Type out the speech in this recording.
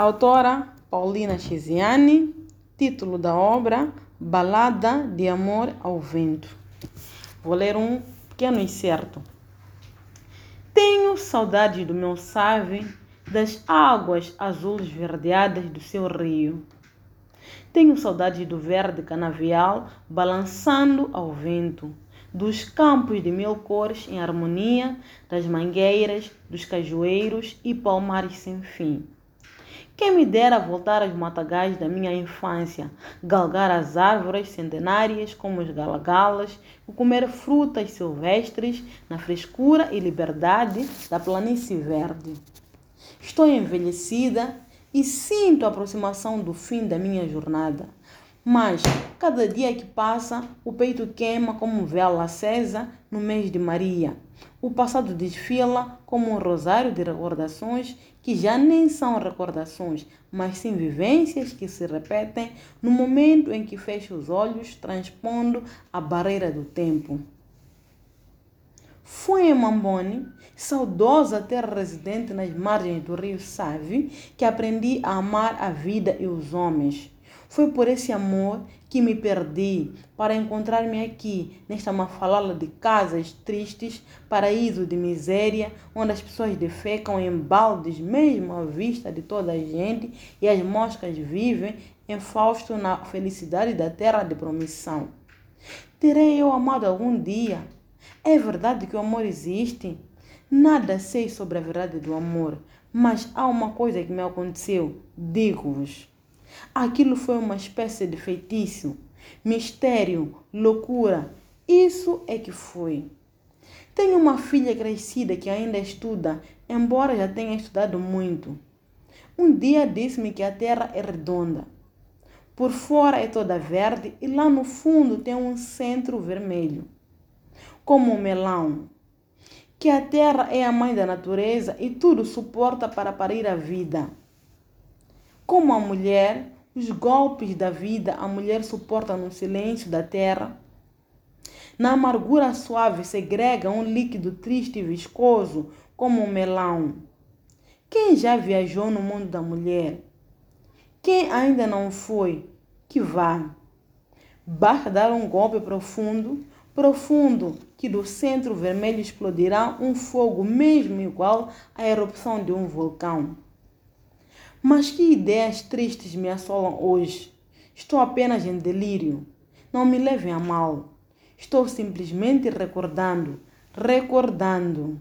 Autora Paulina Chiziani, título da obra Balada de Amor ao Vento. Vou ler um pequeno incerto. Tenho saudade do meu save, das águas azuis verdeadas do seu rio. Tenho saudade do verde canavial balançando ao vento, dos campos de mil cores em harmonia, das mangueiras, dos cajueiros e palmares sem fim. Quem me dera voltar aos matagais da minha infância, galgar as árvores centenárias como os galagalas e comer frutas silvestres na frescura e liberdade da planície verde. Estou envelhecida e sinto a aproximação do fim da minha jornada. Mas, cada dia que passa, o peito queima como vela acesa no mês de Maria. O passado desfila como um rosário de recordações que já nem são recordações, mas sim vivências que se repetem no momento em que fecho os olhos, transpondo a barreira do tempo. Foi em Mambone, saudosa terra residente nas margens do rio Save, que aprendi a amar a vida e os homens. Foi por esse amor que me perdi para encontrar-me aqui, nesta mafalala de casas tristes, paraíso de miséria, onde as pessoas defecam em baldes, mesmo à vista de toda a gente, e as moscas vivem em Fausto na felicidade da terra de promissão. Terei eu amado algum dia? É verdade que o amor existe? Nada sei sobre a verdade do amor, mas há uma coisa que me aconteceu, digo-vos. Aquilo foi uma espécie de feitiço, mistério, loucura. Isso é que foi. Tenho uma filha crescida que ainda estuda, embora já tenha estudado muito. Um dia disse-me que a terra é redonda. Por fora é toda verde e lá no fundo tem um centro vermelho, como um melão. Que a terra é a mãe da natureza e tudo suporta para parir a vida. Como a mulher, os golpes da vida a mulher suporta no silêncio da terra. Na amargura suave segrega um líquido triste e viscoso como um melão. Quem já viajou no mundo da mulher? Quem ainda não foi, que vá. Basta dar um golpe profundo, profundo, que do centro vermelho explodirá um fogo mesmo igual à erupção de um vulcão. Mas que ideias tristes me assolam hoje? Estou apenas em delírio. Não me levem a mal. Estou simplesmente recordando, recordando.